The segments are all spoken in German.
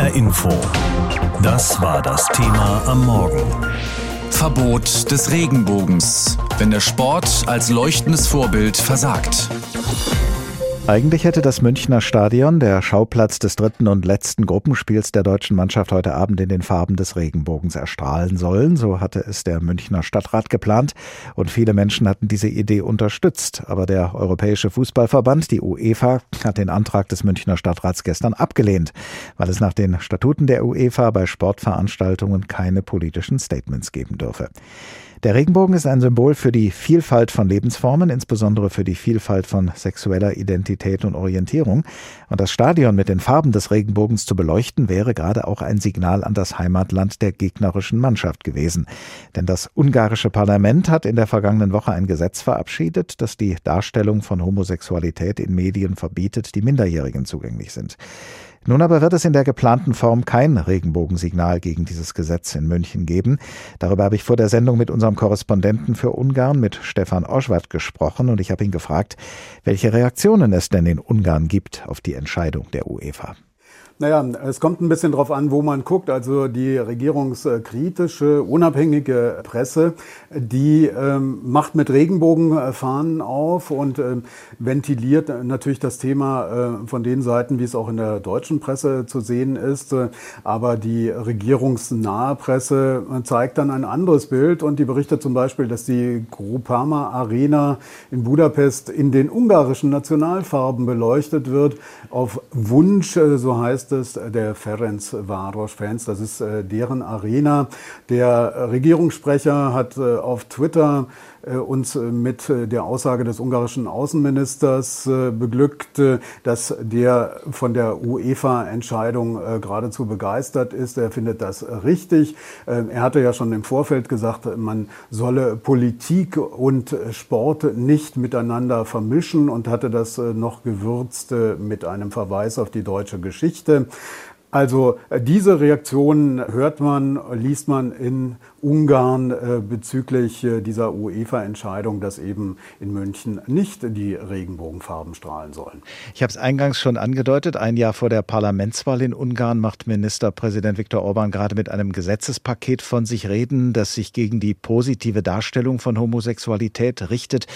HR Info. Das war das Thema am Morgen. Verbot des Regenbogens, wenn der Sport als leuchtendes Vorbild versagt. Eigentlich hätte das Münchner Stadion, der Schauplatz des dritten und letzten Gruppenspiels der deutschen Mannschaft heute Abend in den Farben des Regenbogens erstrahlen sollen. So hatte es der Münchner Stadtrat geplant und viele Menschen hatten diese Idee unterstützt. Aber der Europäische Fußballverband, die UEFA, hat den Antrag des Münchner Stadtrats gestern abgelehnt, weil es nach den Statuten der UEFA bei Sportveranstaltungen keine politischen Statements geben dürfe. Der Regenbogen ist ein Symbol für die Vielfalt von Lebensformen, insbesondere für die Vielfalt von sexueller Identität und Orientierung. Und das Stadion mit den Farben des Regenbogens zu beleuchten, wäre gerade auch ein Signal an das Heimatland der gegnerischen Mannschaft gewesen. Denn das ungarische Parlament hat in der vergangenen Woche ein Gesetz verabschiedet, das die Darstellung von Homosexualität in Medien verbietet, die Minderjährigen zugänglich sind. Nun aber wird es in der geplanten Form kein Regenbogensignal gegen dieses Gesetz in München geben. Darüber habe ich vor der Sendung mit unserem Korrespondenten für Ungarn, mit Stefan Oschwart, gesprochen und ich habe ihn gefragt, welche Reaktionen es denn in Ungarn gibt auf die Entscheidung der UEFA. Naja, es kommt ein bisschen drauf an, wo man guckt. Also die regierungskritische, unabhängige Presse, die ähm, macht mit Regenbogenfahnen auf und ähm, ventiliert natürlich das Thema äh, von den Seiten, wie es auch in der deutschen Presse zu sehen ist. Aber die regierungsnahe Presse zeigt dann ein anderes Bild und die berichtet zum Beispiel, dass die Groupama Arena in Budapest in den ungarischen Nationalfarben beleuchtet wird. Auf Wunsch, äh, so heißt ist es der Ferencváros-Fans. Das ist äh, deren Arena. Der Regierungssprecher hat äh, auf Twitter äh, uns mit der Aussage des ungarischen Außenministers beglückt, dass der von der UEFA-Entscheidung geradezu begeistert ist. Er findet das richtig. Er hatte ja schon im Vorfeld gesagt, man solle Politik und Sport nicht miteinander vermischen und hatte das noch gewürzt mit einem Verweis auf die deutsche Geschichte. Also äh, diese Reaktionen hört man, liest man in Ungarn äh, bezüglich äh, dieser UEFA-Entscheidung, dass eben in München nicht die Regenbogenfarben strahlen sollen. Ich habe es eingangs schon angedeutet, ein Jahr vor der Parlamentswahl in Ungarn macht Ministerpräsident Viktor Orban gerade mit einem Gesetzespaket von sich reden, das sich gegen die positive Darstellung von Homosexualität richtet.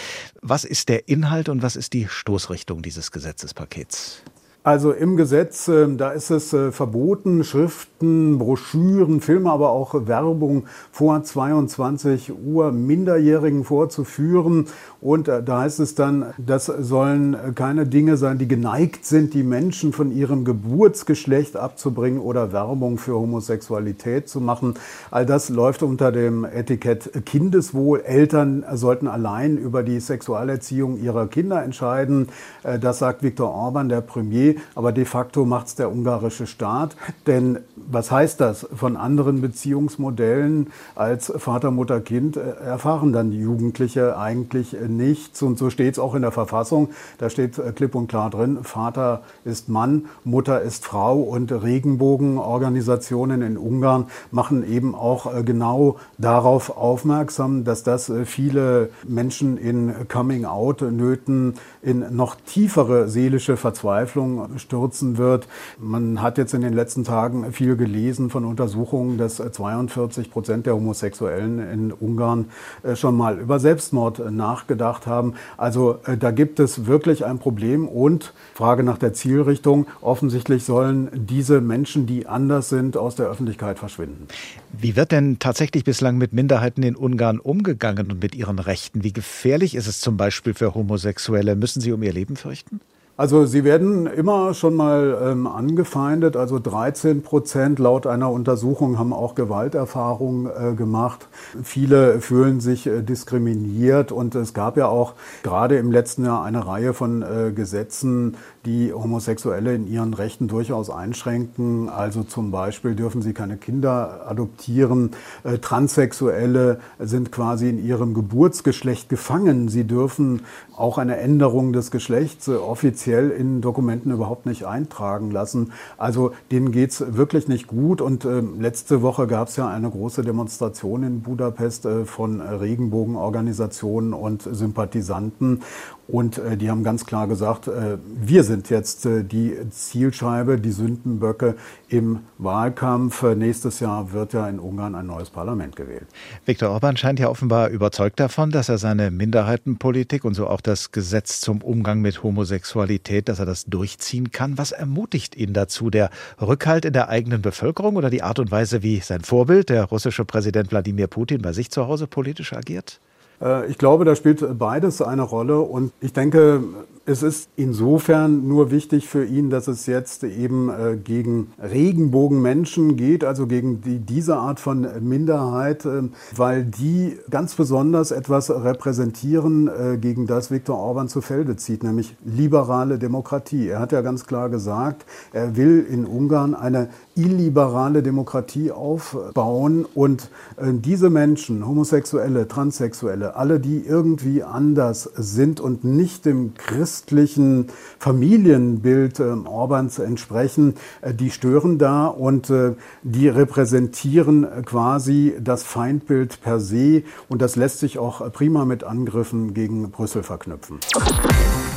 Was ist der Inhalt und was ist die Stoßrichtung dieses Gesetzespakets? Also im Gesetz, ähm, da ist es äh, verboten, Schriften, Broschüren, Filme, aber auch Werbung vor 22 Uhr Minderjährigen vorzuführen. Und äh, da heißt es dann, das sollen keine Dinge sein, die geneigt sind, die Menschen von ihrem Geburtsgeschlecht abzubringen oder Werbung für Homosexualität zu machen. All das läuft unter dem Etikett Kindeswohl. Eltern sollten allein über die Sexualerziehung ihrer Kinder entscheiden. Äh, das sagt Viktor Orban, der Premier aber de facto macht es der ungarische Staat. Denn was heißt das? Von anderen Beziehungsmodellen als Vater, Mutter, Kind äh, erfahren dann die Jugendliche eigentlich nichts. Und so steht es auch in der Verfassung. Da steht äh, klipp und klar drin, Vater ist Mann, Mutter ist Frau und Regenbogenorganisationen in Ungarn machen eben auch äh, genau darauf aufmerksam, dass das viele Menschen in Coming-out-Nöten in noch tiefere seelische Verzweiflung stürzen wird. Man hat jetzt in den letzten Tagen viel gelesen von Untersuchungen, dass 42 Prozent der Homosexuellen in Ungarn äh, schon mal über Selbstmord nachgedacht haben. Also äh, da gibt es wirklich ein Problem und Frage nach der Zielrichtung. Offensichtlich sollen diese Menschen, die anders sind, aus der Öffentlichkeit verschwinden. Wie wird denn tatsächlich bislang mit Minderheiten in Ungarn umgegangen und mit ihren Rechten? Wie gefährlich ist es zum Beispiel für Homosexuelle? Müssen sie um ihr Leben fürchten? Also sie werden immer schon mal ähm, angefeindet. Also 13 Prozent laut einer Untersuchung haben auch Gewalterfahrungen äh, gemacht. Viele fühlen sich äh, diskriminiert und es gab ja auch gerade im letzten Jahr eine Reihe von äh, Gesetzen, die Homosexuelle in ihren Rechten durchaus einschränken. Also zum Beispiel dürfen sie keine Kinder adoptieren. Äh, Transsexuelle sind quasi in ihrem Geburtsgeschlecht gefangen. Sie dürfen auch eine Änderung des Geschlechts äh, offiziell in Dokumenten überhaupt nicht eintragen lassen. Also denen geht es wirklich nicht gut. Und äh, letzte Woche gab es ja eine große Demonstration in Budapest äh, von Regenbogenorganisationen und Sympathisanten. Und äh, die haben ganz klar gesagt, äh, wir sind jetzt äh, die Zielscheibe, die Sündenböcke im Wahlkampf. Äh, nächstes Jahr wird ja in Ungarn ein neues Parlament gewählt. Viktor Orban scheint ja offenbar überzeugt davon, dass er seine Minderheitenpolitik und so auch das Gesetz zum Umgang mit Homosexualität, dass er das durchziehen kann. Was ermutigt ihn dazu? Der Rückhalt in der eigenen Bevölkerung oder die Art und Weise, wie sein Vorbild, der russische Präsident Wladimir Putin, bei sich zu Hause politisch agiert? Äh, ich glaube, da spielt beides eine Rolle und ich denke, es ist insofern nur wichtig für ihn, dass es jetzt eben äh, gegen Regenbogenmenschen geht, also gegen die, diese Art von Minderheit, äh, weil die ganz besonders etwas repräsentieren, äh, gegen das Viktor Orban zu Felde zieht, nämlich liberale Demokratie. Er hat ja ganz klar gesagt, er will in Ungarn eine illiberale Demokratie aufbauen und diese Menschen, Homosexuelle, Transsexuelle, alle, die irgendwie anders sind und nicht dem christlichen Familienbild äh, Orbans entsprechen, äh, die stören da und äh, die repräsentieren quasi das Feindbild per se und das lässt sich auch prima mit Angriffen gegen Brüssel verknüpfen.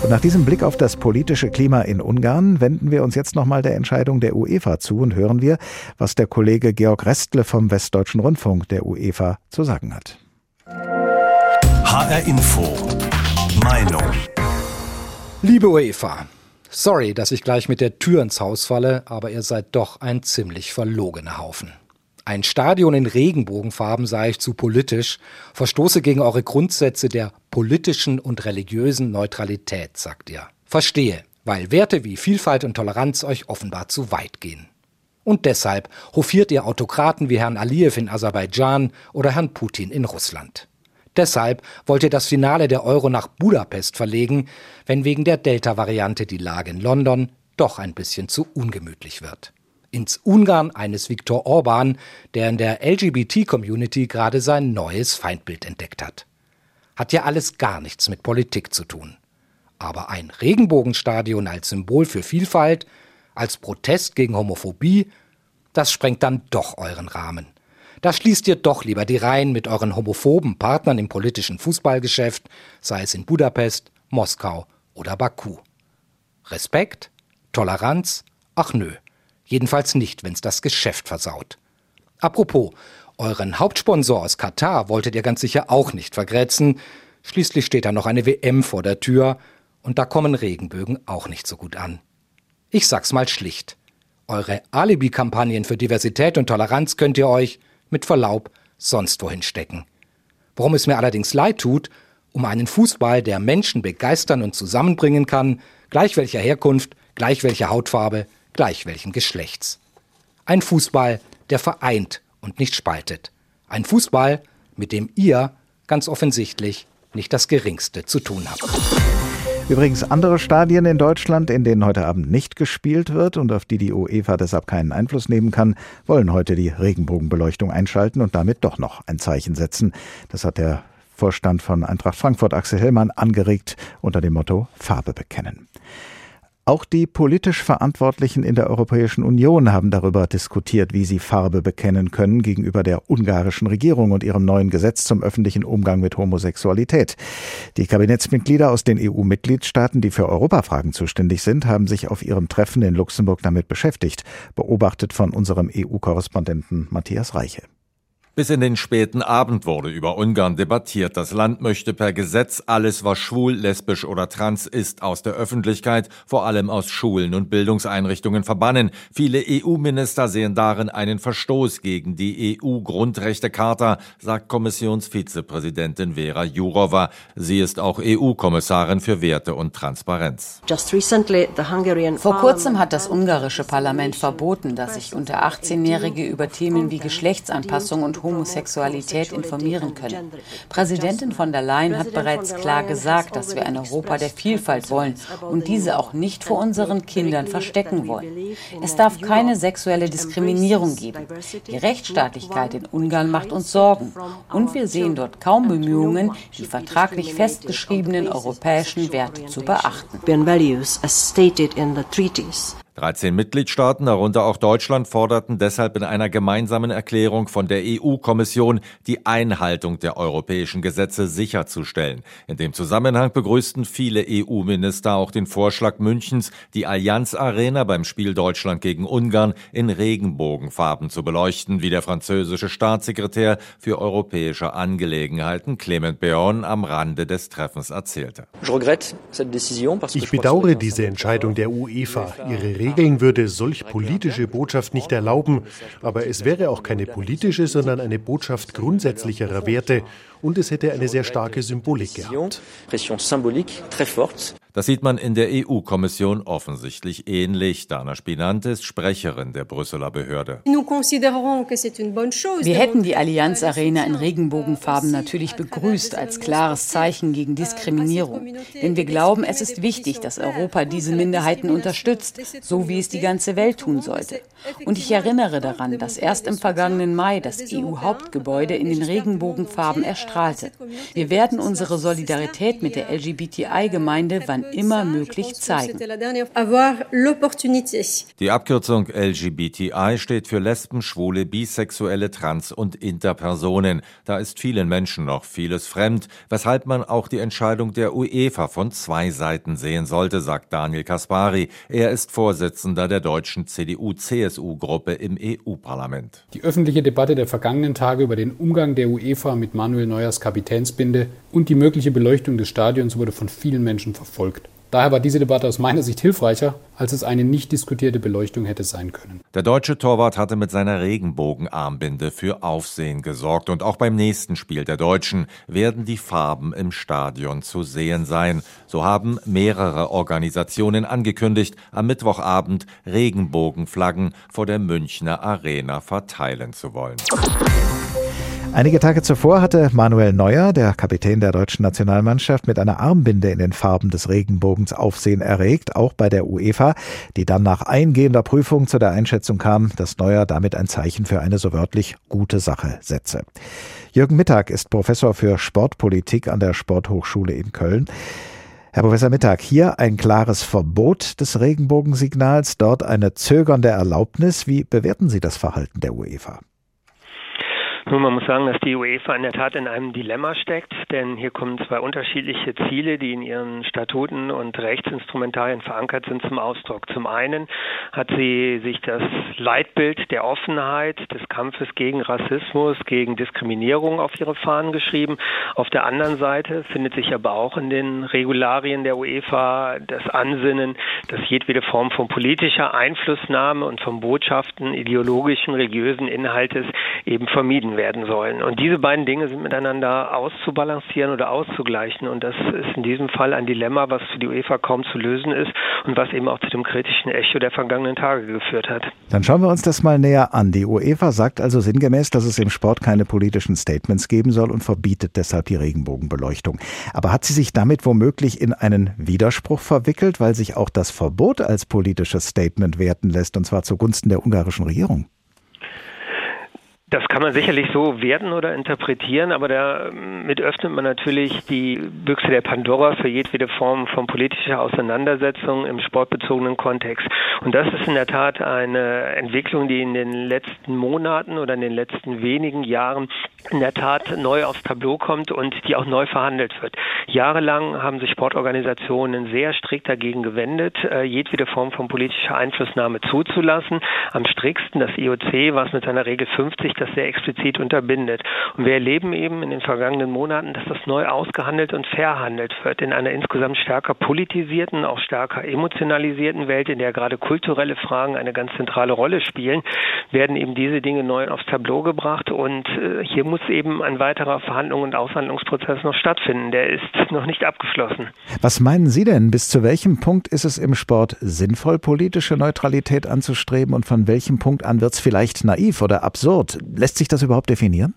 Und nach diesem Blick auf das politische Klima in Ungarn wenden wir uns jetzt nochmal der Entscheidung der UEFA zu und hören wir, was der Kollege Georg Restle vom Westdeutschen Rundfunk der UEFA zu sagen hat. HR Info. Meinung. Liebe UEFA, sorry, dass ich gleich mit der Tür ins Haus falle, aber ihr seid doch ein ziemlich verlogener Haufen. Ein Stadion in Regenbogenfarben sei ich zu politisch, verstoße gegen eure Grundsätze der politischen und religiösen Neutralität, sagt ihr. Verstehe, weil Werte wie Vielfalt und Toleranz euch offenbar zu weit gehen. Und deshalb hofiert ihr Autokraten wie Herrn Aliyev in Aserbaidschan oder Herrn Putin in Russland. Deshalb wollt ihr das Finale der Euro nach Budapest verlegen, wenn wegen der Delta-Variante die Lage in London doch ein bisschen zu ungemütlich wird. Ins Ungarn eines Viktor Orban, der in der LGBT-Community gerade sein neues Feindbild entdeckt hat. Hat ja alles gar nichts mit Politik zu tun. Aber ein Regenbogenstadion als Symbol für Vielfalt, als Protest gegen Homophobie, das sprengt dann doch euren Rahmen. Da schließt ihr doch lieber die Reihen mit euren homophoben Partnern im politischen Fußballgeschäft, sei es in Budapest, Moskau oder Baku. Respekt? Toleranz? Ach nö. Jedenfalls nicht, wenn's das Geschäft versaut. Apropos, euren Hauptsponsor aus Katar wolltet ihr ganz sicher auch nicht vergrätzen. Schließlich steht da noch eine WM vor der Tür und da kommen Regenbögen auch nicht so gut an. Ich sag's mal schlicht. Eure Alibi-Kampagnen für Diversität und Toleranz könnt ihr euch, mit Verlaub sonst wohin stecken. Worum es mir allerdings leid tut, um einen Fußball, der Menschen begeistern und zusammenbringen kann, gleich welcher Herkunft, gleich welcher Hautfarbe, gleich welchen Geschlechts. Ein Fußball, der vereint und nicht spaltet. Ein Fußball, mit dem ihr ganz offensichtlich nicht das geringste zu tun habt. Übrigens andere Stadien in Deutschland, in denen heute Abend nicht gespielt wird und auf die die UEFA deshalb keinen Einfluss nehmen kann, wollen heute die Regenbogenbeleuchtung einschalten und damit doch noch ein Zeichen setzen. Das hat der Vorstand von Eintracht Frankfurt Axel Hellmann angeregt unter dem Motto Farbe bekennen. Auch die politisch Verantwortlichen in der Europäischen Union haben darüber diskutiert, wie sie Farbe bekennen können gegenüber der ungarischen Regierung und ihrem neuen Gesetz zum öffentlichen Umgang mit Homosexualität. Die Kabinettsmitglieder aus den EU-Mitgliedstaaten, die für Europafragen zuständig sind, haben sich auf ihrem Treffen in Luxemburg damit beschäftigt, beobachtet von unserem EU-Korrespondenten Matthias Reiche. Bis in den späten Abend wurde über Ungarn debattiert. Das Land möchte per Gesetz alles, was schwul, lesbisch oder trans ist, aus der Öffentlichkeit, vor allem aus Schulen und Bildungseinrichtungen verbannen. Viele EU-Minister sehen darin einen Verstoß gegen die EU-Grundrechtecharta, sagt Kommissionsvizepräsidentin Vera Jourova. Sie ist auch EU-Kommissarin für Werte und Transparenz. Vor kurzem hat das ungarische Parlament verboten, dass sich unter 18-Jährige über Themen wie Geschlechtsanpassung und Homosexualität informieren können. Präsidentin von der Leyen hat bereits klar gesagt, dass wir ein Europa der Vielfalt wollen und diese auch nicht vor unseren Kindern verstecken wollen. Es darf keine sexuelle Diskriminierung geben. Die Rechtsstaatlichkeit in Ungarn macht uns Sorgen und wir sehen dort kaum Bemühungen, die vertraglich festgeschriebenen europäischen Werte zu beachten. 13 Mitgliedstaaten, darunter auch Deutschland, forderten deshalb in einer gemeinsamen Erklärung von der EU-Kommission die Einhaltung der europäischen Gesetze sicherzustellen. In dem Zusammenhang begrüßten viele EU-Minister auch den Vorschlag Münchens, die Allianz Arena beim Spiel Deutschland gegen Ungarn in Regenbogenfarben zu beleuchten, wie der französische Staatssekretär für europäische Angelegenheiten Clement Beon am Rande des Treffens erzählte. Ich bedauere diese Entscheidung der UEFA. Ihre Regeln würde solch politische Botschaft nicht erlauben, aber es wäre auch keine politische, sondern eine Botschaft grundsätzlicherer Werte. Und es hätte eine sehr starke Symbolik gehabt. Das sieht man in der EU-Kommission offensichtlich ähnlich. Dana Spinant ist Sprecherin der Brüsseler Behörde. Wir hätten die Allianz Arena in Regenbogenfarben natürlich begrüßt als klares Zeichen gegen Diskriminierung. Denn wir glauben, es ist wichtig, dass Europa diese Minderheiten unterstützt, so wie es die ganze Welt tun sollte. Und ich erinnere daran, dass erst im vergangenen Mai das EU-Hauptgebäude in den Regenbogenfarben erstrahlte. Wir werden unsere Solidarität mit der LGBTI-Gemeinde wann immer möglich zeigen. Die Abkürzung LGBTI steht für Lesben, Schwule, Bisexuelle, Trans- und Interpersonen. Da ist vielen Menschen noch vieles fremd, weshalb man auch die Entscheidung der UEFA von zwei Seiten sehen sollte, sagt Daniel Kaspari. Er ist Vorsitzender der deutschen CDU-CSU-Gruppe im EU-Parlament. Die öffentliche Debatte der vergangenen Tage über den Umgang der UEFA mit Manuel Neuers Kapitänsbinde und die mögliche Beleuchtung des Stadions wurde von vielen Menschen verfolgt. Daher war diese Debatte aus meiner Sicht hilfreicher, als es eine nicht diskutierte Beleuchtung hätte sein können. Der deutsche Torwart hatte mit seiner Regenbogenarmbinde für Aufsehen gesorgt und auch beim nächsten Spiel der Deutschen werden die Farben im Stadion zu sehen sein. So haben mehrere Organisationen angekündigt, am Mittwochabend Regenbogenflaggen vor der Münchner Arena verteilen zu wollen. Einige Tage zuvor hatte Manuel Neuer, der Kapitän der deutschen Nationalmannschaft, mit einer Armbinde in den Farben des Regenbogens Aufsehen erregt, auch bei der UEFA, die dann nach eingehender Prüfung zu der Einschätzung kam, dass Neuer damit ein Zeichen für eine so wörtlich gute Sache setze. Jürgen Mittag ist Professor für Sportpolitik an der Sporthochschule in Köln. Herr Professor Mittag, hier ein klares Verbot des Regenbogensignals, dort eine zögernde Erlaubnis. Wie bewerten Sie das Verhalten der UEFA? Nun, man muss sagen, dass die UEFA in der Tat in einem Dilemma steckt, denn hier kommen zwei unterschiedliche Ziele, die in ihren Statuten und Rechtsinstrumentarien verankert sind, zum Ausdruck. Zum einen hat sie sich das Leitbild der Offenheit, des Kampfes gegen Rassismus, gegen Diskriminierung auf ihre Fahnen geschrieben. Auf der anderen Seite findet sich aber auch in den Regularien der UEFA das Ansinnen, dass jedwede Form von politischer Einflussnahme und von Botschaften ideologischen, religiösen Inhaltes eben vermieden werden sollen. Und diese beiden Dinge sind miteinander auszubalancieren oder auszugleichen. Und das ist in diesem Fall ein Dilemma, was für die UEFA kaum zu lösen ist und was eben auch zu dem kritischen Echo der vergangenen Tage geführt hat. Dann schauen wir uns das mal näher an. Die UEFA sagt also sinngemäß, dass es im Sport keine politischen Statements geben soll und verbietet deshalb die Regenbogenbeleuchtung. Aber hat sie sich damit womöglich in einen Widerspruch verwickelt, weil sich auch das Verbot als politisches Statement werten lässt, und zwar zugunsten der ungarischen Regierung? Das kann man sicherlich so werten oder interpretieren, aber damit öffnet man natürlich die Büchse der Pandora für jedwede Form von politischer Auseinandersetzung im sportbezogenen Kontext. Und das ist in der Tat eine Entwicklung, die in den letzten Monaten oder in den letzten wenigen Jahren in der Tat neu aufs Tableau kommt und die auch neu verhandelt wird. Jahrelang haben sich Sportorganisationen sehr strikt dagegen gewendet, äh, jedwede Form von politischer Einflussnahme zuzulassen. Am striktsten das IOC, was mit seiner Regel 50 das sehr explizit unterbindet. Und wir erleben eben in den vergangenen Monaten, dass das neu ausgehandelt und verhandelt wird in einer insgesamt stärker politisierten, auch stärker emotionalisierten Welt, in der gerade kulturelle Fragen eine ganz zentrale Rolle spielen, werden eben diese Dinge neu aufs Tableau gebracht und äh, hier muss eben ein weiterer Verhandlungs- und Aushandlungsprozess noch stattfinden. Der ist noch nicht abgeschlossen. Was meinen Sie denn? Bis zu welchem Punkt ist es im Sport sinnvoll, politische Neutralität anzustreben und von welchem Punkt an wird es vielleicht naiv oder absurd? Lässt sich das überhaupt definieren?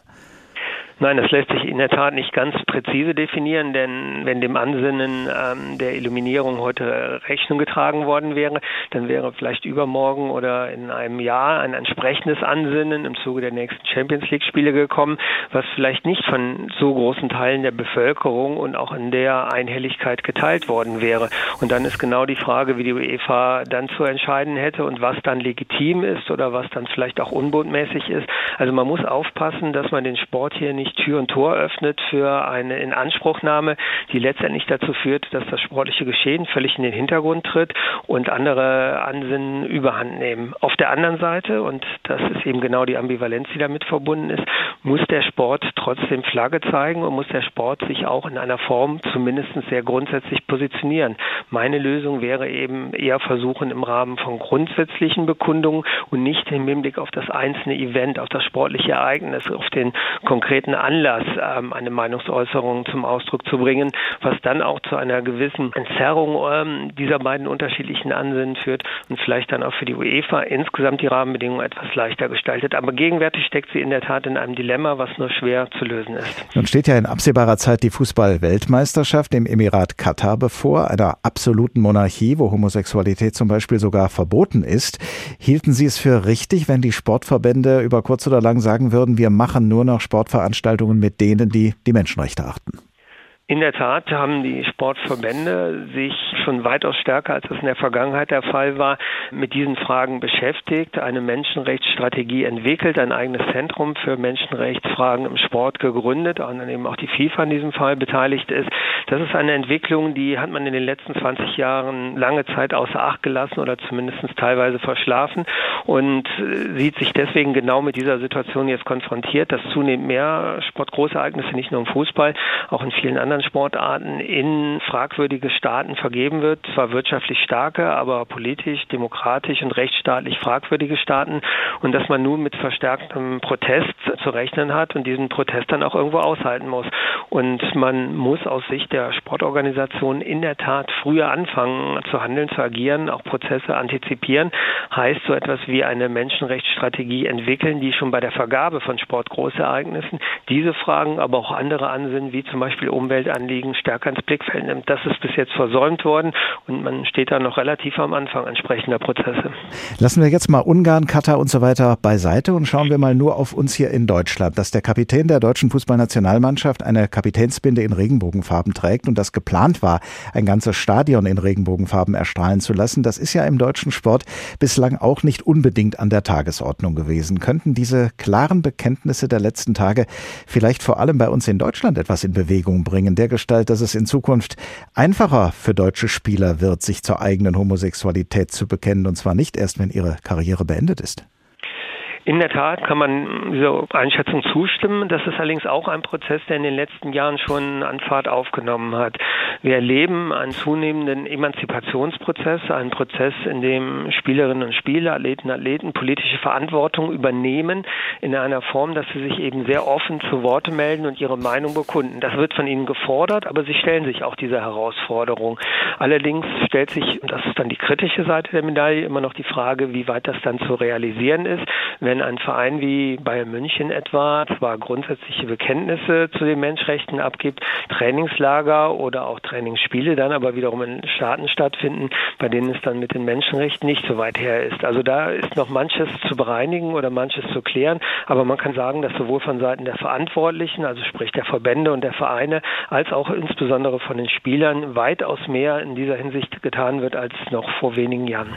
Nein, das lässt sich in der Tat nicht ganz präzise definieren, denn wenn dem Ansinnen ähm, der Illuminierung heute Rechnung getragen worden wäre, dann wäre vielleicht übermorgen oder in einem Jahr ein entsprechendes Ansinnen im Zuge der nächsten Champions League Spiele gekommen, was vielleicht nicht von so großen Teilen der Bevölkerung und auch in der Einhelligkeit geteilt worden wäre. Und dann ist genau die Frage, wie die UEFA dann zu entscheiden hätte und was dann legitim ist oder was dann vielleicht auch unbotmäßig ist. Also man muss aufpassen, dass man den Sport hier nicht Tür und Tor öffnet für eine Inanspruchnahme, die letztendlich dazu führt, dass das sportliche Geschehen völlig in den Hintergrund tritt und andere Ansinnen überhand nehmen. Auf der anderen Seite, und das ist eben genau die Ambivalenz, die damit verbunden ist, muss der Sport trotzdem Flagge zeigen und muss der Sport sich auch in einer Form zumindest sehr grundsätzlich positionieren. Meine Lösung wäre eben eher versuchen im Rahmen von grundsätzlichen Bekundungen und nicht im Hinblick auf das einzelne Event, auf das sportliche Ereignis, auf den konkreten Anlass ähm, eine Meinungsäußerung zum Ausdruck zu bringen, was dann auch zu einer gewissen Entzerrung ähm, dieser beiden unterschiedlichen Ansinnen führt und vielleicht dann auch für die UEFA insgesamt die Rahmenbedingungen etwas leichter gestaltet. Aber gegenwärtig steckt sie in der Tat in einem Dilemma, was nur schwer zu lösen ist. Nun steht ja in absehbarer Zeit die Fußball-Weltmeisterschaft im Emirat Katar bevor, einer absoluten Monarchie, wo Homosexualität zum Beispiel sogar verboten ist. Hielten Sie es für richtig, wenn die Sportverbände über kurz oder lang sagen würden, wir machen nur noch Sportveranstaltungen mit denen, die die Menschenrechte achten? In der Tat haben die Sportverbände sich schon weitaus stärker, als es in der Vergangenheit der Fall war, mit diesen Fragen beschäftigt, eine Menschenrechtsstrategie entwickelt, ein eigenes Zentrum für Menschenrechtsfragen im Sport gegründet, an dem auch die FIFA in diesem Fall beteiligt ist. Das ist eine Entwicklung, die hat man in den letzten 20 Jahren lange Zeit außer Acht gelassen oder zumindest teilweise verschlafen und äh, sieht sich deswegen genau mit dieser Situation jetzt konfrontiert, dass zunehmend mehr Sportgroßereignisse nicht nur im Fußball, auch in vielen anderen anderen Sportarten in fragwürdige Staaten vergeben wird. Zwar wirtschaftlich starke, aber politisch, demokratisch und rechtsstaatlich fragwürdige Staaten. Und dass man nun mit verstärktem Protest zu rechnen hat und diesen Protest dann auch irgendwo aushalten muss. Und man muss aus Sicht der Sportorganisation in der Tat früher anfangen zu handeln, zu agieren, auch Prozesse antizipieren. Heißt so etwas wie eine Menschenrechtsstrategie entwickeln, die schon bei der Vergabe von Sportgroßereignissen diese Fragen, aber auch andere Ansinnen, wie zum Beispiel Umwelt, Anliegen stärker ins Blickfeld nimmt. Das ist bis jetzt versäumt worden und man steht da noch relativ am Anfang entsprechender Prozesse. Lassen wir jetzt mal Ungarn, Katar und so weiter beiseite und schauen wir mal nur auf uns hier in Deutschland. Dass der Kapitän der deutschen Fußballnationalmannschaft eine Kapitänsbinde in Regenbogenfarben trägt und das geplant war, ein ganzes Stadion in Regenbogenfarben erstrahlen zu lassen, das ist ja im deutschen Sport bislang auch nicht unbedingt an der Tagesordnung gewesen. Könnten diese klaren Bekenntnisse der letzten Tage vielleicht vor allem bei uns in Deutschland etwas in Bewegung bringen? Der Gestalt, dass es in Zukunft einfacher für deutsche Spieler wird, sich zur eigenen Homosexualität zu bekennen, und zwar nicht erst, wenn ihre Karriere beendet ist. In der Tat kann man dieser Einschätzung zustimmen. Das ist allerdings auch ein Prozess, der in den letzten Jahren schon an Fahrt aufgenommen hat. Wir erleben einen zunehmenden Emanzipationsprozess, einen Prozess, in dem Spielerinnen und Spieler, Athleten, Athleten politische Verantwortung übernehmen in einer Form, dass sie sich eben sehr offen zu Worte melden und ihre Meinung bekunden. Das wird von ihnen gefordert, aber sie stellen sich auch dieser Herausforderung. Allerdings stellt sich, und das ist dann die kritische Seite der Medaille, immer noch die Frage, wie weit das dann zu realisieren ist. Wenn wenn ein Verein wie Bayern München etwa zwar grundsätzliche Bekenntnisse zu den Menschenrechten abgibt, Trainingslager oder auch Trainingsspiele dann aber wiederum in Staaten stattfinden, bei denen es dann mit den Menschenrechten nicht so weit her ist. Also da ist noch manches zu bereinigen oder manches zu klären, aber man kann sagen, dass sowohl von Seiten der Verantwortlichen, also sprich der Verbände und der Vereine, als auch insbesondere von den Spielern weitaus mehr in dieser Hinsicht getan wird als noch vor wenigen Jahren.